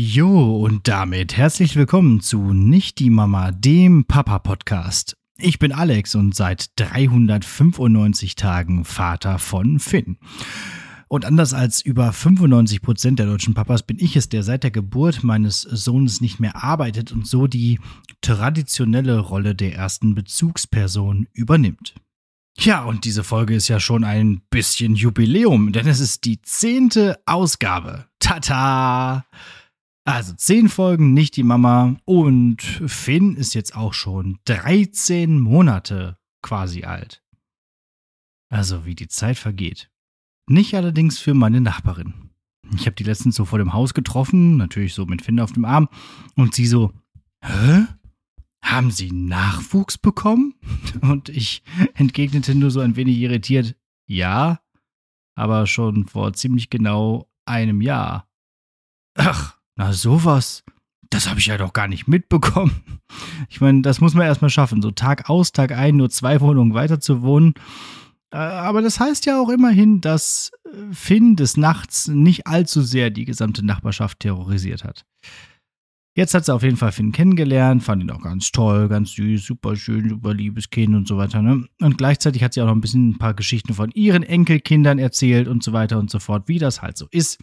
Jo, und damit herzlich willkommen zu Nicht die Mama, dem Papa-Podcast. Ich bin Alex und seit 395 Tagen Vater von Finn. Und anders als über 95 Prozent der deutschen Papas bin ich es, der seit der Geburt meines Sohnes nicht mehr arbeitet und so die traditionelle Rolle der ersten Bezugsperson übernimmt. Ja, und diese Folge ist ja schon ein bisschen Jubiläum, denn es ist die zehnte Ausgabe. Tata! Also zehn Folgen, nicht die Mama. Und Finn ist jetzt auch schon 13 Monate quasi alt. Also wie die Zeit vergeht. Nicht allerdings für meine Nachbarin. Ich habe die letztens so vor dem Haus getroffen, natürlich so mit Finn auf dem Arm. Und sie so, hä? Haben Sie Nachwuchs bekommen? Und ich entgegnete nur so ein wenig irritiert, ja, aber schon vor ziemlich genau einem Jahr. Ach, na sowas. Das habe ich ja doch gar nicht mitbekommen. Ich meine, das muss man erstmal schaffen, so Tag aus, Tag ein, nur zwei Wohnungen weiter zu wohnen. Äh, Aber das heißt ja auch immerhin, dass äh, Finn des Nachts nicht allzu sehr die gesamte Nachbarschaft terrorisiert hat. Jetzt hat sie auf jeden Fall Finn kennengelernt, fand ihn auch ganz toll, ganz süß, super schön, super liebes Kind und so weiter. Ne? Und gleichzeitig hat sie auch noch ein bisschen ein paar Geschichten von ihren Enkelkindern erzählt und so weiter und so fort, wie das halt so ist.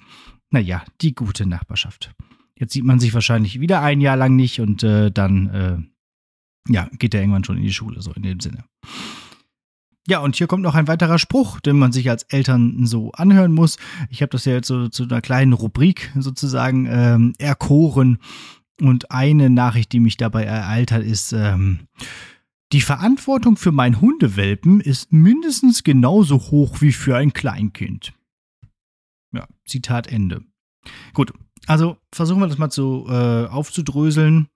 Naja, die gute Nachbarschaft. Jetzt sieht man sich wahrscheinlich wieder ein Jahr lang nicht und äh, dann, äh, ja, geht er irgendwann schon in die Schule, so in dem Sinne. Ja, und hier kommt noch ein weiterer Spruch, den man sich als Eltern so anhören muss. Ich habe das ja jetzt so zu einer kleinen Rubrik sozusagen ähm, erkoren. Und eine Nachricht, die mich dabei ereilt hat, ist, ähm, die Verantwortung für meinen Hundewelpen ist mindestens genauso hoch wie für ein Kleinkind. Ja, Zitat Ende. Gut, also versuchen wir das mal zu äh, aufzudröseln.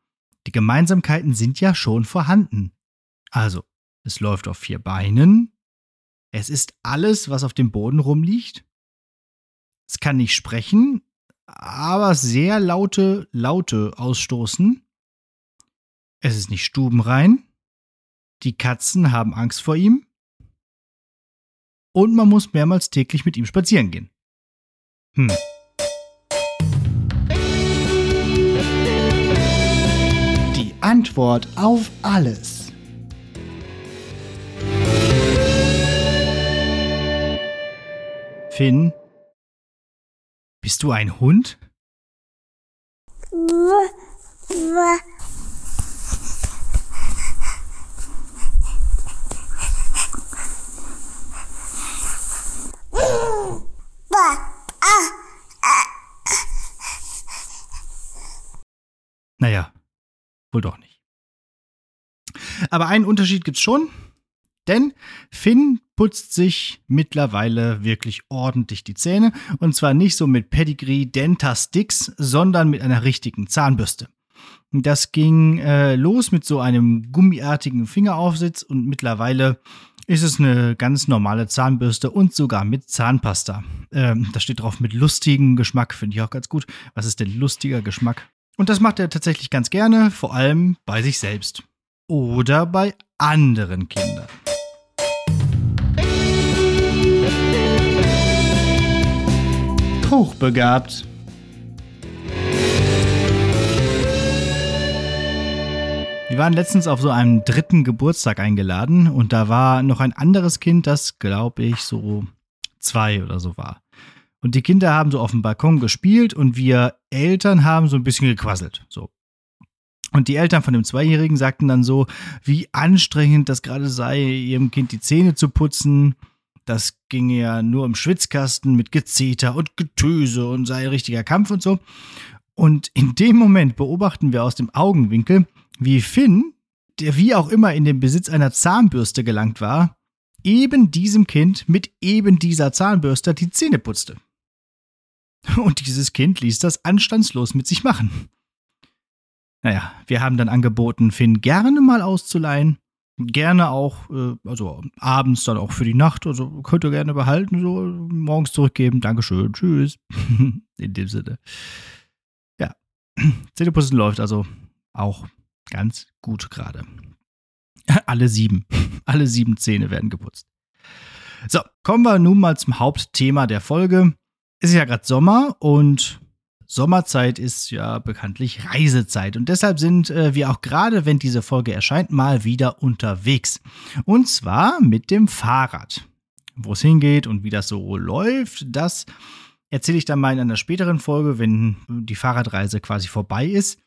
Die Gemeinsamkeiten sind ja schon vorhanden. Also, es läuft auf vier Beinen. Es ist alles, was auf dem Boden rumliegt. Es kann nicht sprechen, aber sehr laute Laute ausstoßen. Es ist nicht stubenrein. Die Katzen haben Angst vor ihm. Und man muss mehrmals täglich mit ihm spazieren gehen. Hm. Antwort auf alles. Finn, bist du ein Hund? Naja, wohl doch nicht. Aber einen Unterschied gibt's schon, denn Finn putzt sich mittlerweile wirklich ordentlich die Zähne und zwar nicht so mit Pedigree Dentasticks, sondern mit einer richtigen Zahnbürste. Das ging äh, los mit so einem gummiartigen Fingeraufsitz und mittlerweile ist es eine ganz normale Zahnbürste und sogar mit Zahnpasta. Ähm, da steht drauf mit lustigem Geschmack, finde ich auch ganz gut. Was ist denn lustiger Geschmack? Und das macht er tatsächlich ganz gerne, vor allem bei sich selbst. Oder bei anderen Kindern. Hochbegabt. Wir waren letztens auf so einem dritten Geburtstag eingeladen und da war noch ein anderes Kind, das, glaube ich, so zwei oder so war. Und die Kinder haben so auf dem Balkon gespielt und wir Eltern haben so ein bisschen gequasselt. So. Und die Eltern von dem Zweijährigen sagten dann so, wie anstrengend das gerade sei, ihrem Kind die Zähne zu putzen. Das ginge ja nur im Schwitzkasten mit Gezeter und Getöse und sei ein richtiger Kampf und so. Und in dem Moment beobachten wir aus dem Augenwinkel, wie Finn, der wie auch immer in den Besitz einer Zahnbürste gelangt war, eben diesem Kind mit eben dieser Zahnbürste die Zähne putzte. Und dieses Kind ließ das anstandslos mit sich machen. Naja, wir haben dann angeboten, Finn gerne mal auszuleihen. Gerne auch, äh, also abends dann auch für die Nacht. Also könnt ihr gerne behalten, so morgens zurückgeben. Dankeschön, tschüss. In dem Sinne. Ja, Zähneputzen läuft also auch ganz gut gerade. Alle sieben. Alle sieben Zähne werden geputzt. So, kommen wir nun mal zum Hauptthema der Folge. Es ist ja gerade Sommer und Sommerzeit ist ja bekanntlich Reisezeit und deshalb sind äh, wir auch gerade, wenn diese Folge erscheint, mal wieder unterwegs. Und zwar mit dem Fahrrad. Wo es hingeht und wie das so läuft, das erzähle ich dann mal in einer späteren Folge, wenn die Fahrradreise quasi vorbei ist.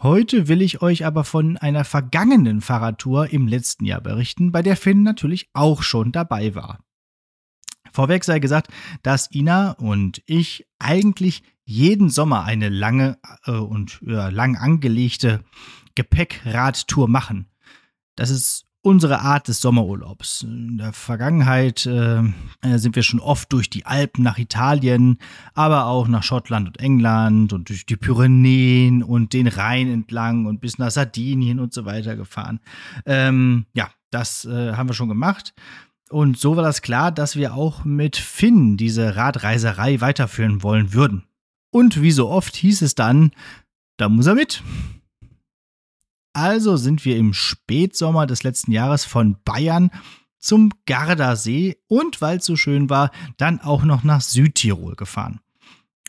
Heute will ich euch aber von einer vergangenen Fahrradtour im letzten Jahr berichten, bei der Finn natürlich auch schon dabei war. Vorweg sei gesagt, dass Ina und ich eigentlich jeden Sommer eine lange äh, und ja, lang angelegte Gepäckradtour machen. Das ist unsere Art des Sommerurlaubs. In der Vergangenheit äh, sind wir schon oft durch die Alpen nach Italien, aber auch nach Schottland und England und durch die Pyrenäen und den Rhein entlang und bis nach Sardinien und so weiter gefahren. Ähm, ja, das äh, haben wir schon gemacht. Und so war das klar, dass wir auch mit Finn diese Radreiserei weiterführen wollen würden. Und wie so oft hieß es dann, da muss er mit. Also sind wir im Spätsommer des letzten Jahres von Bayern zum Gardasee und weil es so schön war, dann auch noch nach Südtirol gefahren.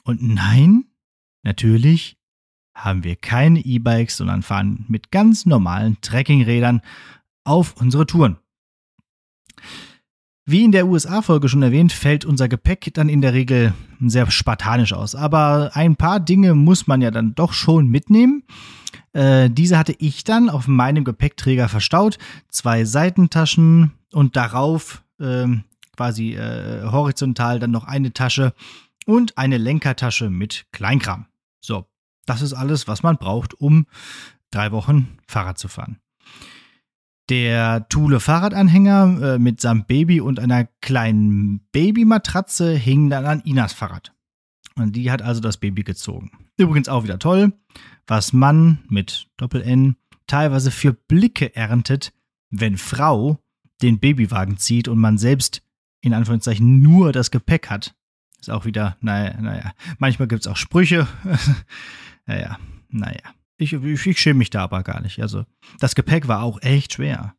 Und nein, natürlich haben wir keine E-Bikes, sondern fahren mit ganz normalen Trekkingrädern auf unsere Touren. Wie in der USA-Folge schon erwähnt, fällt unser Gepäck dann in der Regel sehr spartanisch aus. Aber ein paar Dinge muss man ja dann doch schon mitnehmen. Äh, diese hatte ich dann auf meinem Gepäckträger verstaut. Zwei Seitentaschen und darauf äh, quasi äh, horizontal dann noch eine Tasche und eine Lenkertasche mit Kleinkram. So, das ist alles, was man braucht, um drei Wochen Fahrrad zu fahren. Der Thule Fahrradanhänger äh, mit seinem Baby und einer kleinen Babymatratze hing dann an Inas Fahrrad. Und die hat also das Baby gezogen. Übrigens auch wieder toll, was man mit Doppel-N teilweise für Blicke erntet, wenn Frau den Babywagen zieht und man selbst in Anführungszeichen nur das Gepäck hat. Ist auch wieder, naja, naja. Manchmal gibt es auch Sprüche. naja, naja. Ich, ich, ich schäme mich da aber gar nicht. Also, das Gepäck war auch echt schwer.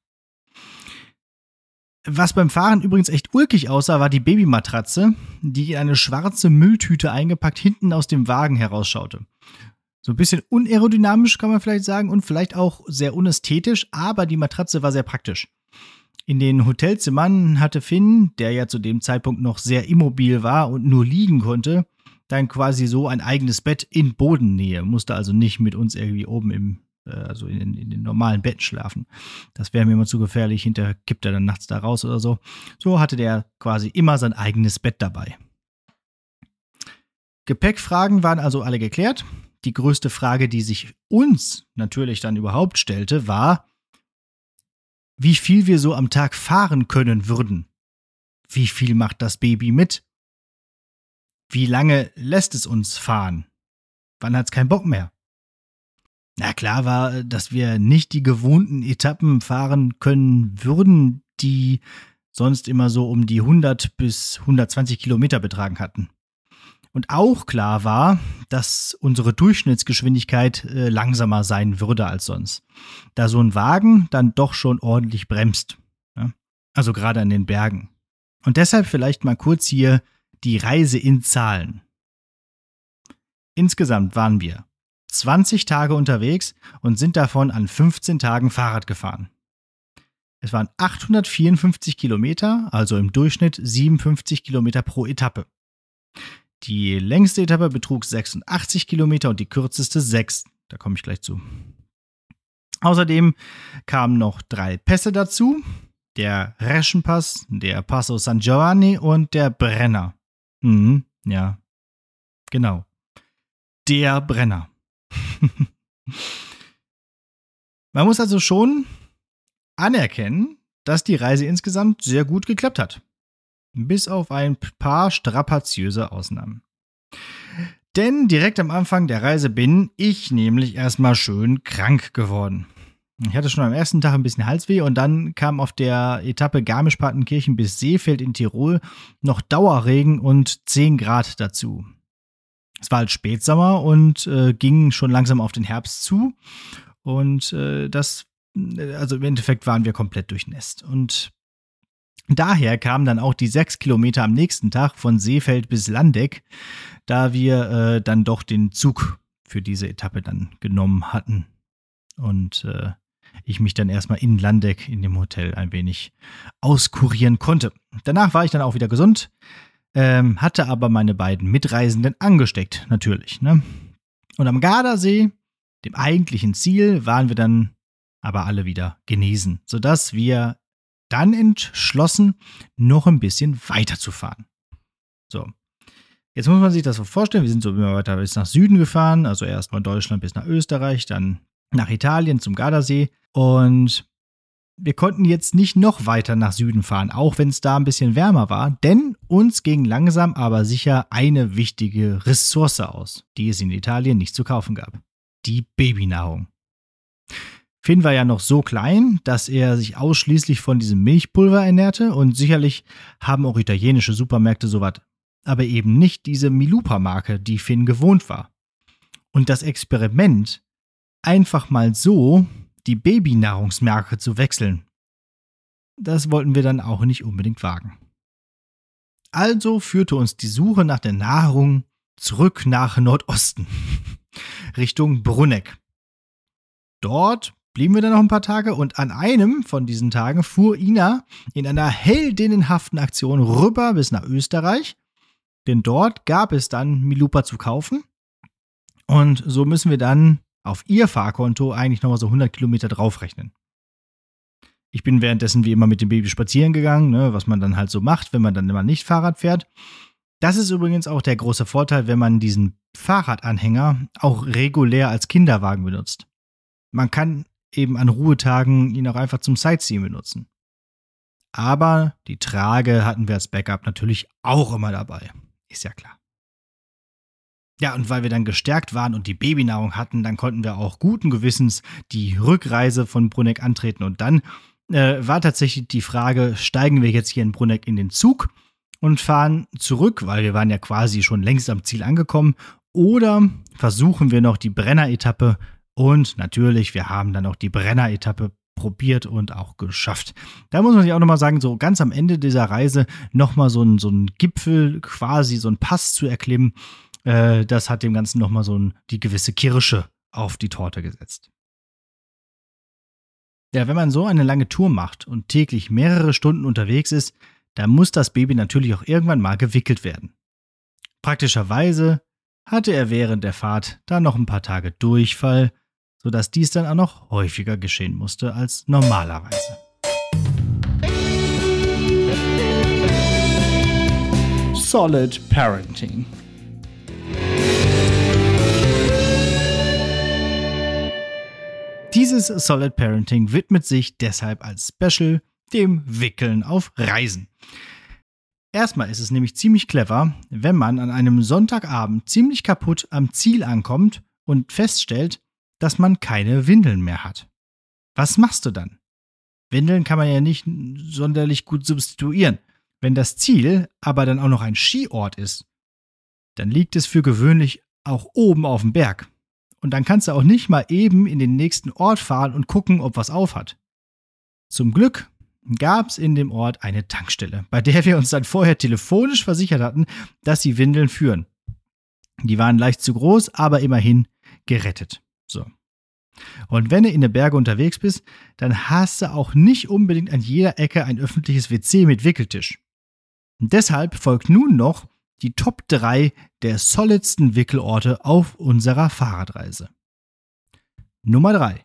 Was beim Fahren übrigens echt ulkig aussah, war die Babymatratze, die in eine schwarze Mülltüte eingepackt hinten aus dem Wagen herausschaute. So ein bisschen unaerodynamisch kann man vielleicht sagen und vielleicht auch sehr unästhetisch, aber die Matratze war sehr praktisch. In den Hotelzimmern hatte Finn, der ja zu dem Zeitpunkt noch sehr immobil war und nur liegen konnte, dann quasi so ein eigenes Bett in Bodennähe, musste also nicht mit uns irgendwie oben im, äh, also in, in, den normalen Betten schlafen. Das wäre mir immer zu gefährlich, hinterher kippt er dann nachts da raus oder so. So hatte der quasi immer sein eigenes Bett dabei. Gepäckfragen waren also alle geklärt. Die größte Frage, die sich uns natürlich dann überhaupt stellte, war, wie viel wir so am Tag fahren können würden. Wie viel macht das Baby mit? Wie lange lässt es uns fahren? Wann hat es keinen Bock mehr? Na klar war, dass wir nicht die gewohnten Etappen fahren können würden, die sonst immer so um die 100 bis 120 Kilometer betragen hatten. Und auch klar war, dass unsere Durchschnittsgeschwindigkeit äh, langsamer sein würde als sonst, da so ein Wagen dann doch schon ordentlich bremst. Ja? Also gerade an den Bergen. Und deshalb vielleicht mal kurz hier die Reise in Zahlen. Insgesamt waren wir 20 Tage unterwegs und sind davon an 15 Tagen Fahrrad gefahren. Es waren 854 Kilometer, also im Durchschnitt 57 Kilometer pro Etappe. Die längste Etappe betrug 86 Kilometer und die kürzeste 6. Da komme ich gleich zu. Außerdem kamen noch drei Pässe dazu. Der Reschenpass, der Passo San Giovanni und der Brenner. Mhm, ja. Genau. Der Brenner. Man muss also schon anerkennen, dass die Reise insgesamt sehr gut geklappt hat. Bis auf ein paar strapaziöse Ausnahmen. Denn direkt am Anfang der Reise bin ich nämlich erstmal schön krank geworden. Ich hatte schon am ersten Tag ein bisschen Halsweh und dann kam auf der Etappe Garmisch-Partenkirchen bis Seefeld in Tirol noch Dauerregen und 10 Grad dazu. Es war halt Spätsommer und äh, ging schon langsam auf den Herbst zu. Und äh, das, äh, also im Endeffekt waren wir komplett durchnässt. Und daher kamen dann auch die sechs Kilometer am nächsten Tag von Seefeld bis Landeck, da wir äh, dann doch den Zug für diese Etappe dann genommen hatten. Und äh, ich mich dann erstmal in Landeck in dem Hotel ein wenig auskurieren konnte. Danach war ich dann auch wieder gesund, ähm, hatte aber meine beiden Mitreisenden angesteckt, natürlich. Ne? Und am Gardasee, dem eigentlichen Ziel, waren wir dann aber alle wieder genesen, sodass wir dann entschlossen, noch ein bisschen weiterzufahren. So. Jetzt muss man sich das so vorstellen, wir sind so immer weiter bis nach Süden gefahren, also erst von Deutschland bis nach Österreich, dann nach Italien zum Gardasee und wir konnten jetzt nicht noch weiter nach Süden fahren, auch wenn es da ein bisschen wärmer war, denn uns ging langsam aber sicher eine wichtige Ressource aus, die es in Italien nicht zu kaufen gab. Die Babynahrung. Finn war ja noch so klein, dass er sich ausschließlich von diesem Milchpulver ernährte und sicherlich haben auch italienische Supermärkte sowas, aber eben nicht diese Milupa-Marke, die Finn gewohnt war. Und das Experiment, einfach mal so die Babynahrungsmarke zu wechseln, das wollten wir dann auch nicht unbedingt wagen. Also führte uns die Suche nach der Nahrung zurück nach Nordosten, Richtung Brunneck. Dort blieben wir dann noch ein paar Tage und an einem von diesen Tagen fuhr Ina in einer heldinnenhaften Aktion rüber bis nach Österreich, denn dort gab es dann Milupa zu kaufen. Und so müssen wir dann auf ihr Fahrkonto eigentlich nochmal so 100 Kilometer draufrechnen. Ich bin währenddessen wie immer mit dem Baby spazieren gegangen, ne, was man dann halt so macht, wenn man dann immer nicht Fahrrad fährt. Das ist übrigens auch der große Vorteil, wenn man diesen Fahrradanhänger auch regulär als Kinderwagen benutzt. Man kann eben an Ruhetagen ihn auch einfach zum Sightseeing benutzen. Aber die Trage hatten wir als Backup natürlich auch immer dabei. Ist ja klar. Ja, und weil wir dann gestärkt waren und die Babynahrung hatten, dann konnten wir auch guten Gewissens die Rückreise von Bruneck antreten. Und dann äh, war tatsächlich die Frage, steigen wir jetzt hier in Bruneck in den Zug und fahren zurück, weil wir waren ja quasi schon längst am Ziel angekommen, oder versuchen wir noch die Brenner-Etappe und natürlich, wir haben dann auch die Brenner-Etappe probiert und auch geschafft. Da muss man sich auch nochmal sagen, so ganz am Ende dieser Reise nochmal so ein, so ein Gipfel, quasi so ein Pass zu erklimmen, äh, das hat dem Ganzen nochmal so ein, die gewisse Kirsche auf die Torte gesetzt. Ja, wenn man so eine lange Tour macht und täglich mehrere Stunden unterwegs ist, dann muss das Baby natürlich auch irgendwann mal gewickelt werden. Praktischerweise hatte er während der Fahrt da noch ein paar Tage Durchfall, sodass dies dann auch noch häufiger geschehen musste als normalerweise. Solid Parenting. Dieses Solid Parenting widmet sich deshalb als Special dem Wickeln auf Reisen. Erstmal ist es nämlich ziemlich clever, wenn man an einem Sonntagabend ziemlich kaputt am Ziel ankommt und feststellt, dass man keine Windeln mehr hat. Was machst du dann? Windeln kann man ja nicht sonderlich gut substituieren. Wenn das Ziel aber dann auch noch ein Skiort ist, dann liegt es für gewöhnlich auch oben auf dem Berg. Und dann kannst du auch nicht mal eben in den nächsten Ort fahren und gucken, ob was auf hat. Zum Glück gab es in dem Ort eine Tankstelle, bei der wir uns dann vorher telefonisch versichert hatten, dass sie Windeln führen. Die waren leicht zu groß, aber immerhin gerettet. So. Und wenn du in den Berge unterwegs bist, dann hast du auch nicht unbedingt an jeder Ecke ein öffentliches WC mit Wickeltisch. Und deshalb folgt nun noch die Top 3 der solidsten Wickelorte auf unserer Fahrradreise. Nummer 3.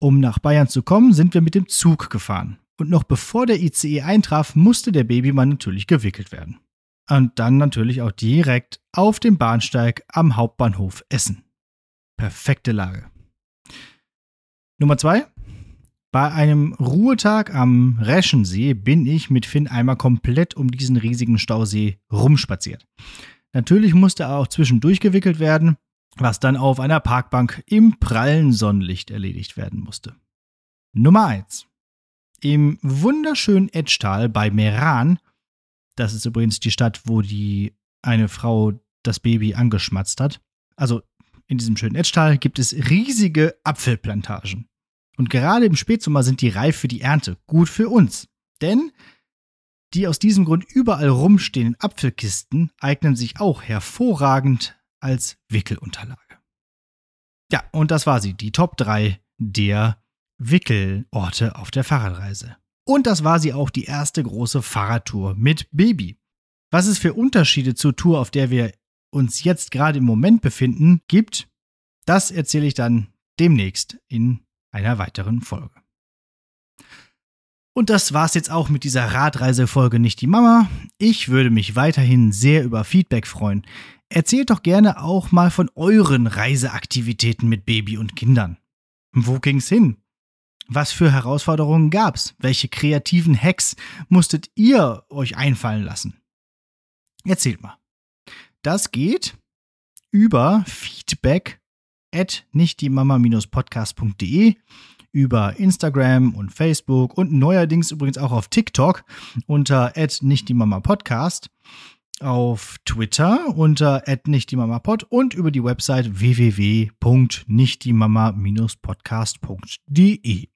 Um nach Bayern zu kommen, sind wir mit dem Zug gefahren. Und noch bevor der ICE eintraf, musste der Babymann natürlich gewickelt werden. Und dann natürlich auch direkt auf dem Bahnsteig am Hauptbahnhof Essen. Perfekte Lage. Nummer zwei. Bei einem Ruhetag am Reschensee bin ich mit Finn einmal komplett um diesen riesigen Stausee rumspaziert. Natürlich musste er auch zwischendurch gewickelt werden, was dann auf einer Parkbank im prallen Sonnenlicht erledigt werden musste. Nummer 1. Im wunderschönen Etschtal bei Meran, das ist übrigens die Stadt, wo die eine Frau das Baby angeschmatzt hat. Also in diesem schönen Etschtal gibt es riesige Apfelplantagen. Und gerade im Spätsommer sind die reif für die Ernte. Gut für uns. Denn die aus diesem Grund überall rumstehenden Apfelkisten eignen sich auch hervorragend als Wickelunterlage. Ja, und das war sie, die Top 3 der Wickelorte auf der Fahrradreise. Und das war sie auch die erste große Fahrradtour mit Baby. Was es für Unterschiede zur Tour, auf der wir uns jetzt gerade im Moment befinden, gibt, das erzähle ich dann demnächst in einer weiteren Folge. Und das war's jetzt auch mit dieser Radreisefolge nicht die Mama. Ich würde mich weiterhin sehr über Feedback freuen. Erzählt doch gerne auch mal von euren Reiseaktivitäten mit Baby und Kindern. Wo ging's hin? Was für Herausforderungen gab's? Welche kreativen Hacks musstet ihr euch einfallen lassen? Erzählt mal. Das geht über feedback at nichtdiemama-podcast.de über Instagram und Facebook und neuerdings übrigens auch auf TikTok unter nicht die Mama Podcast, auf Twitter unter nicht die Mama Pod und über die Website www.nichtdiemama-podcast.de.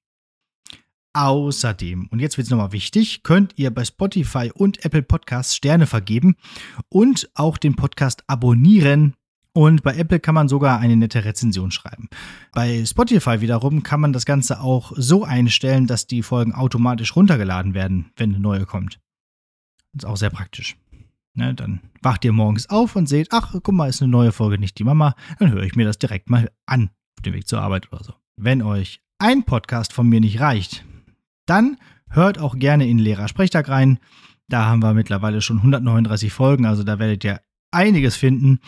Außerdem, und jetzt wird es nochmal wichtig, könnt ihr bei Spotify und Apple Podcasts Sterne vergeben und auch den Podcast abonnieren, und bei Apple kann man sogar eine nette Rezension schreiben. Bei Spotify wiederum kann man das Ganze auch so einstellen, dass die Folgen automatisch runtergeladen werden, wenn eine neue kommt. Das ist auch sehr praktisch. Ne, dann wacht ihr morgens auf und seht, ach, guck mal, ist eine neue Folge, nicht die Mama. Dann höre ich mir das direkt mal an, auf dem Weg zur Arbeit oder so. Wenn euch ein Podcast von mir nicht reicht, dann hört auch gerne in Lehrer Sprechtag rein. Da haben wir mittlerweile schon 139 Folgen, also da werdet ihr einiges finden.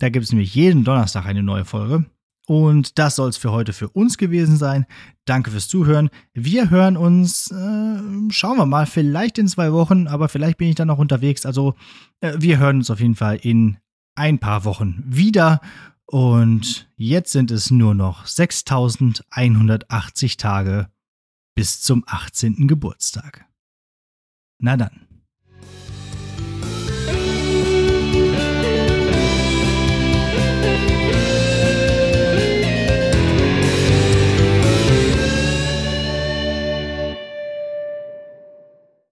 Da gibt es nämlich jeden Donnerstag eine neue Folge. Und das soll es für heute für uns gewesen sein. Danke fürs Zuhören. Wir hören uns, äh, schauen wir mal, vielleicht in zwei Wochen, aber vielleicht bin ich dann noch unterwegs. Also äh, wir hören uns auf jeden Fall in ein paar Wochen wieder. Und jetzt sind es nur noch 6180 Tage bis zum 18. Geburtstag. Na dann.